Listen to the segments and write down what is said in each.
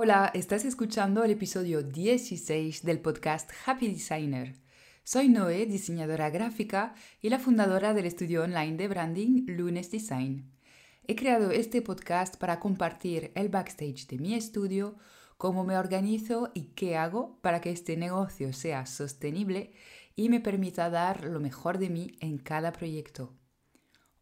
Hola, estás escuchando el episodio 16 del podcast Happy Designer. Soy Noé, diseñadora gráfica y la fundadora del estudio online de branding Lunes Design. He creado este podcast para compartir el backstage de mi estudio, cómo me organizo y qué hago para que este negocio sea sostenible y me permita dar lo mejor de mí en cada proyecto.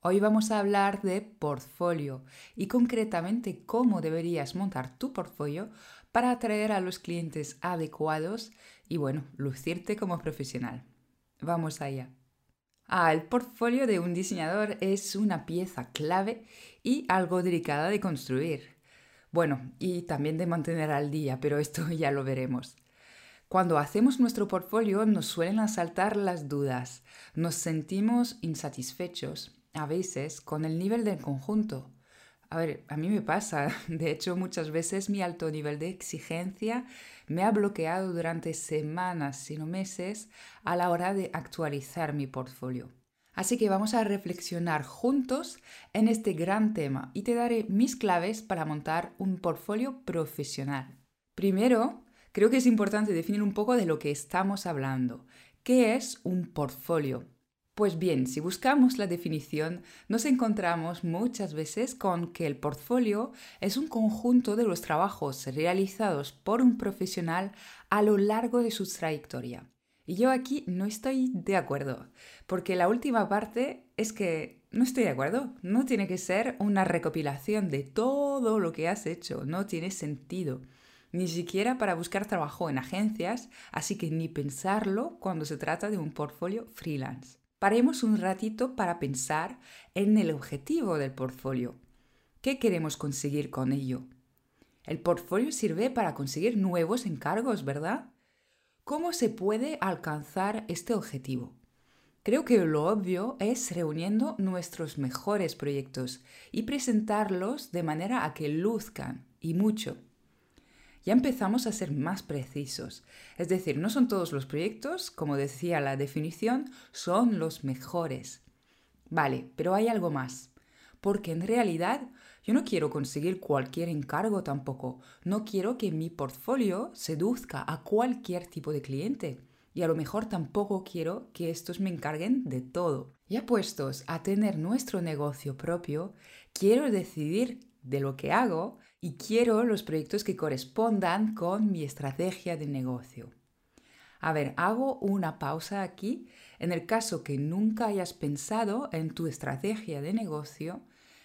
Hoy vamos a hablar de portfolio y concretamente cómo deberías montar tu portfolio para atraer a los clientes adecuados y bueno, lucirte como profesional. Vamos allá. Ah, el portfolio de un diseñador es una pieza clave y algo delicada de construir. Bueno, y también de mantener al día, pero esto ya lo veremos. Cuando hacemos nuestro portfolio nos suelen asaltar las dudas, nos sentimos insatisfechos a veces con el nivel del conjunto. A ver, a mí me pasa, de hecho muchas veces mi alto nivel de exigencia me ha bloqueado durante semanas, sino meses, a la hora de actualizar mi portfolio. Así que vamos a reflexionar juntos en este gran tema y te daré mis claves para montar un portfolio profesional. Primero, creo que es importante definir un poco de lo que estamos hablando. ¿Qué es un portfolio? Pues bien, si buscamos la definición, nos encontramos muchas veces con que el portfolio es un conjunto de los trabajos realizados por un profesional a lo largo de su trayectoria. Y yo aquí no estoy de acuerdo, porque la última parte es que no estoy de acuerdo. No tiene que ser una recopilación de todo lo que has hecho, no tiene sentido. Ni siquiera para buscar trabajo en agencias, así que ni pensarlo cuando se trata de un portfolio freelance. Paremos un ratito para pensar en el objetivo del portfolio. ¿Qué queremos conseguir con ello? El portfolio sirve para conseguir nuevos encargos, ¿verdad? ¿Cómo se puede alcanzar este objetivo? Creo que lo obvio es reuniendo nuestros mejores proyectos y presentarlos de manera a que luzcan, y mucho ya empezamos a ser más precisos. Es decir, no son todos los proyectos, como decía la definición, son los mejores. Vale, pero hay algo más. Porque en realidad yo no quiero conseguir cualquier encargo tampoco. No quiero que mi portfolio seduzca a cualquier tipo de cliente. Y a lo mejor tampoco quiero que estos me encarguen de todo. Ya puestos a tener nuestro negocio propio, quiero decidir de lo que hago y quiero los proyectos que correspondan con mi estrategia de negocio. A ver, hago una pausa aquí. En el caso que nunca hayas pensado en tu estrategia de negocio,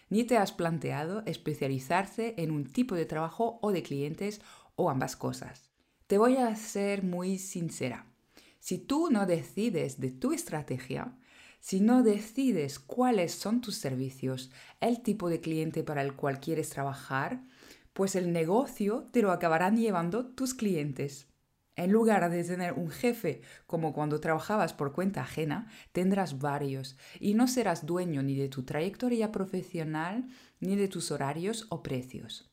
ni te has planteado especializarse en un tipo de trabajo o de clientes o ambas cosas. Te voy a ser muy sincera. Si tú no decides de tu estrategia, si no decides cuáles son tus servicios, el tipo de cliente para el cual quieres trabajar, pues el negocio te lo acabarán llevando tus clientes. En lugar de tener un jefe como cuando trabajabas por cuenta ajena, tendrás varios y no serás dueño ni de tu trayectoria profesional ni de tus horarios o precios.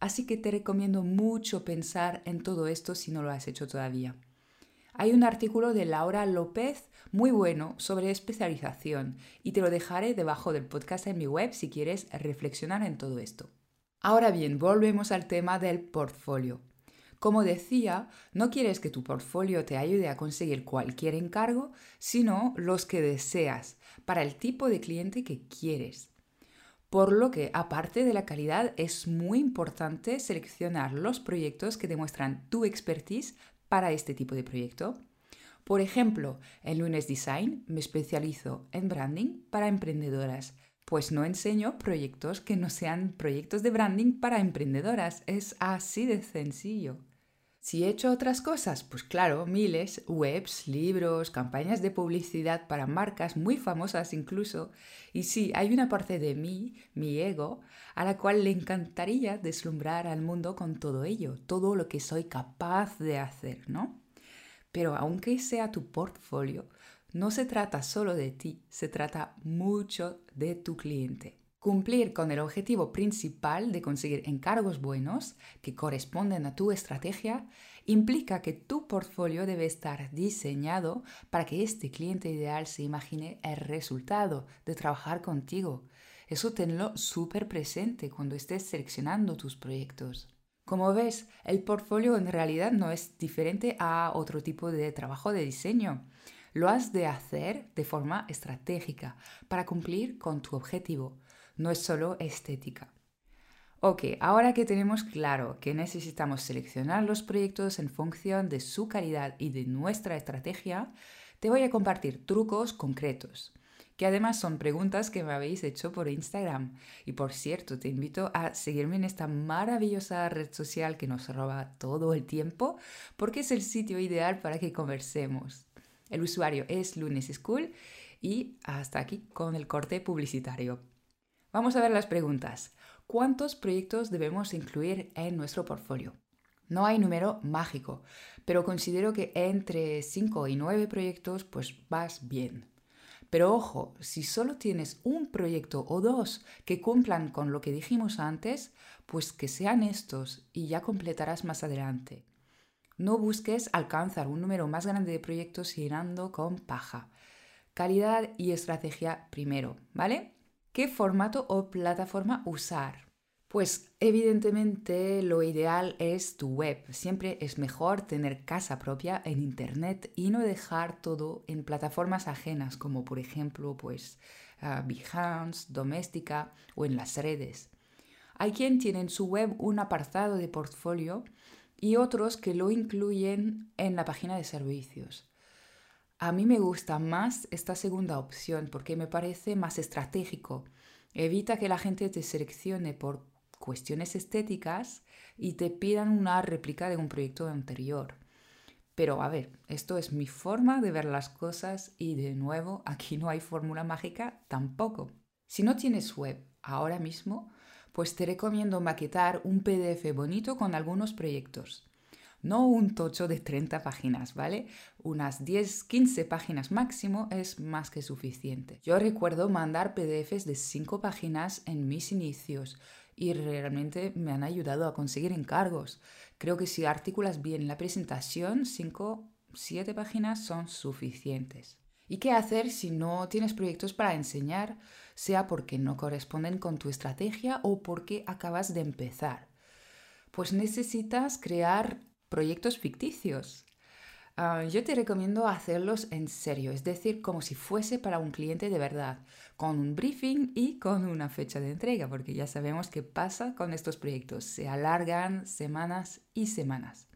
Así que te recomiendo mucho pensar en todo esto si no lo has hecho todavía. Hay un artículo de Laura López muy bueno sobre especialización y te lo dejaré debajo del podcast en mi web si quieres reflexionar en todo esto. Ahora bien, volvemos al tema del portfolio. Como decía, no quieres que tu portfolio te ayude a conseguir cualquier encargo, sino los que deseas, para el tipo de cliente que quieres. Por lo que, aparte de la calidad, es muy importante seleccionar los proyectos que demuestran tu expertise para este tipo de proyecto. Por ejemplo, en Lunes Design me especializo en branding para emprendedoras pues no enseño proyectos que no sean proyectos de branding para emprendedoras. Es así de sencillo. Si he hecho otras cosas, pues claro, miles, webs, libros, campañas de publicidad para marcas muy famosas incluso. Y sí, hay una parte de mí, mi ego, a la cual le encantaría deslumbrar al mundo con todo ello, todo lo que soy capaz de hacer, ¿no? Pero aunque sea tu portfolio, no se trata solo de ti, se trata mucho de tu cliente. Cumplir con el objetivo principal de conseguir encargos buenos que corresponden a tu estrategia implica que tu portfolio debe estar diseñado para que este cliente ideal se imagine el resultado de trabajar contigo. Eso tenlo súper presente cuando estés seleccionando tus proyectos. Como ves, el portfolio en realidad no es diferente a otro tipo de trabajo de diseño. Lo has de hacer de forma estratégica para cumplir con tu objetivo. No es solo estética. Ok, ahora que tenemos claro que necesitamos seleccionar los proyectos en función de su calidad y de nuestra estrategia, te voy a compartir trucos concretos que además son preguntas que me habéis hecho por Instagram. Y por cierto, te invito a seguirme en esta maravillosa red social que nos roba todo el tiempo, porque es el sitio ideal para que conversemos. El usuario es Lunes School y hasta aquí con el corte publicitario. Vamos a ver las preguntas. ¿Cuántos proyectos debemos incluir en nuestro portfolio? No hay número mágico, pero considero que entre 5 y 9 proyectos pues vas bien. Pero ojo, si solo tienes un proyecto o dos que cumplan con lo que dijimos antes, pues que sean estos y ya completarás más adelante. No busques alcanzar un número más grande de proyectos llenando con paja. Calidad y estrategia primero, ¿vale? ¿Qué formato o plataforma usar? Pues evidentemente lo ideal es tu web. Siempre es mejor tener casa propia en Internet y no dejar todo en plataformas ajenas como por ejemplo pues uh, Behance, Doméstica o en las redes. Hay quien tiene en su web un apartado de portfolio y otros que lo incluyen en la página de servicios. A mí me gusta más esta segunda opción porque me parece más estratégico. Evita que la gente te seleccione por cuestiones estéticas y te pidan una réplica de un proyecto anterior. Pero a ver, esto es mi forma de ver las cosas y de nuevo, aquí no hay fórmula mágica tampoco. Si no tienes web ahora mismo, pues te recomiendo maquetar un PDF bonito con algunos proyectos. No un tocho de 30 páginas, ¿vale? Unas 10, 15 páginas máximo es más que suficiente. Yo recuerdo mandar PDFs de 5 páginas en mis inicios y realmente me han ayudado a conseguir encargos. Creo que si articulas bien la presentación, 5, 7 páginas son suficientes. ¿Y qué hacer si no tienes proyectos para enseñar, sea porque no corresponden con tu estrategia o porque acabas de empezar? Pues necesitas crear proyectos ficticios. Ah, yo te recomiendo hacerlos en serio, es decir, como si fuese para un cliente de verdad, con un briefing y con una fecha de entrega, porque ya sabemos qué pasa con estos proyectos, se alargan semanas y semanas.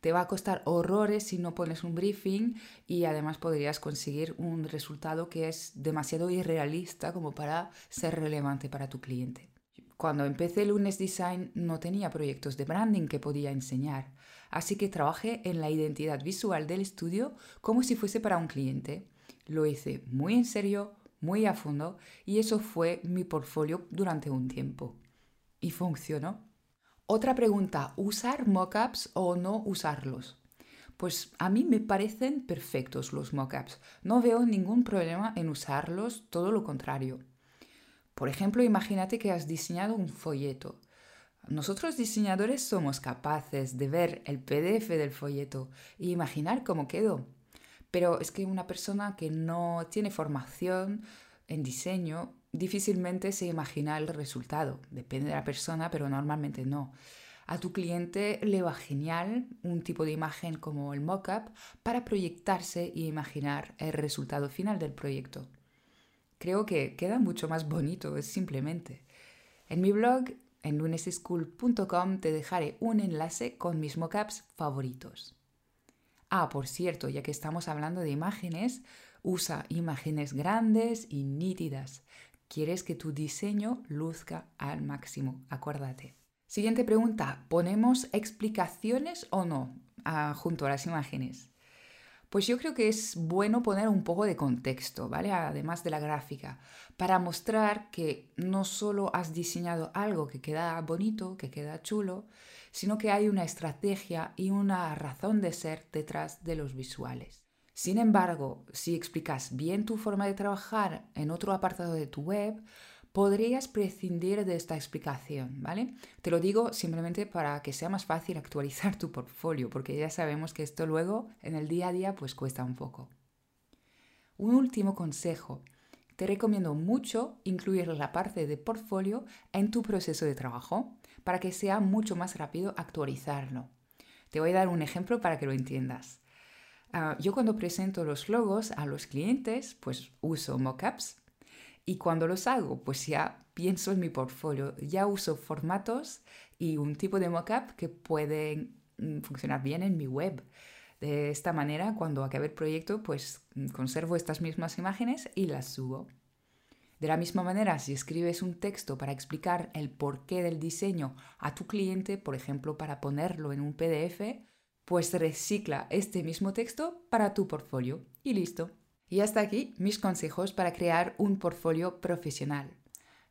Te va a costar horrores si no pones un briefing y además podrías conseguir un resultado que es demasiado irrealista como para ser relevante para tu cliente. Cuando empecé Lunes Design no tenía proyectos de branding que podía enseñar, así que trabajé en la identidad visual del estudio como si fuese para un cliente. Lo hice muy en serio, muy a fondo y eso fue mi portfolio durante un tiempo. Y funcionó. Otra pregunta, ¿usar mockups o no usarlos? Pues a mí me parecen perfectos los mockups. No veo ningún problema en usarlos, todo lo contrario. Por ejemplo, imagínate que has diseñado un folleto. Nosotros diseñadores somos capaces de ver el PDF del folleto e imaginar cómo quedó. Pero es que una persona que no tiene formación en diseño difícilmente se imagina el resultado. Depende de la persona, pero normalmente no. A tu cliente le va genial un tipo de imagen como el mockup para proyectarse e imaginar el resultado final del proyecto. Creo que queda mucho más bonito, es simplemente. En mi blog, en luneseschool.com, te dejaré un enlace con mis mockups favoritos. Ah, por cierto, ya que estamos hablando de imágenes, usa imágenes grandes y nítidas. Quieres que tu diseño luzca al máximo, acuérdate. Siguiente pregunta, ¿ponemos explicaciones o no ah, junto a las imágenes? Pues yo creo que es bueno poner un poco de contexto, ¿vale? Además de la gráfica, para mostrar que no solo has diseñado algo que queda bonito, que queda chulo, sino que hay una estrategia y una razón de ser detrás de los visuales. Sin embargo, si explicas bien tu forma de trabajar en otro apartado de tu web, podrías prescindir de esta explicación, ¿vale? Te lo digo simplemente para que sea más fácil actualizar tu portfolio, porque ya sabemos que esto luego en el día a día pues cuesta un poco. Un último consejo. Te recomiendo mucho incluir la parte de portfolio en tu proceso de trabajo, para que sea mucho más rápido actualizarlo. Te voy a dar un ejemplo para que lo entiendas. Ah, yo cuando presento los logos a los clientes, pues uso mockups y cuando los hago, pues ya pienso en mi portfolio, ya uso formatos y un tipo de mockup que pueden mm, funcionar bien en mi web. De esta manera, cuando acabe el proyecto, pues mm, conservo estas mismas imágenes y las subo. De la misma manera, si escribes un texto para explicar el porqué del diseño a tu cliente, por ejemplo, para ponerlo en un PDF, pues recicla este mismo texto para tu portfolio y listo. Y hasta aquí mis consejos para crear un portfolio profesional.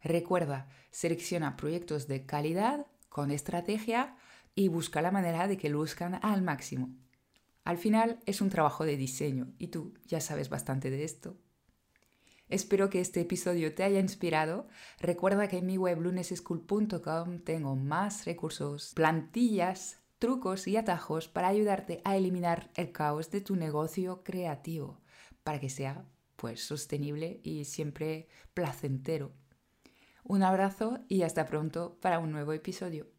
Recuerda, selecciona proyectos de calidad, con estrategia y busca la manera de que luzcan al máximo. Al final es un trabajo de diseño y tú ya sabes bastante de esto. Espero que este episodio te haya inspirado. Recuerda que en mi web luneseschool.com tengo más recursos, plantillas, trucos y atajos para ayudarte a eliminar el caos de tu negocio creativo para que sea pues sostenible y siempre placentero. Un abrazo y hasta pronto para un nuevo episodio.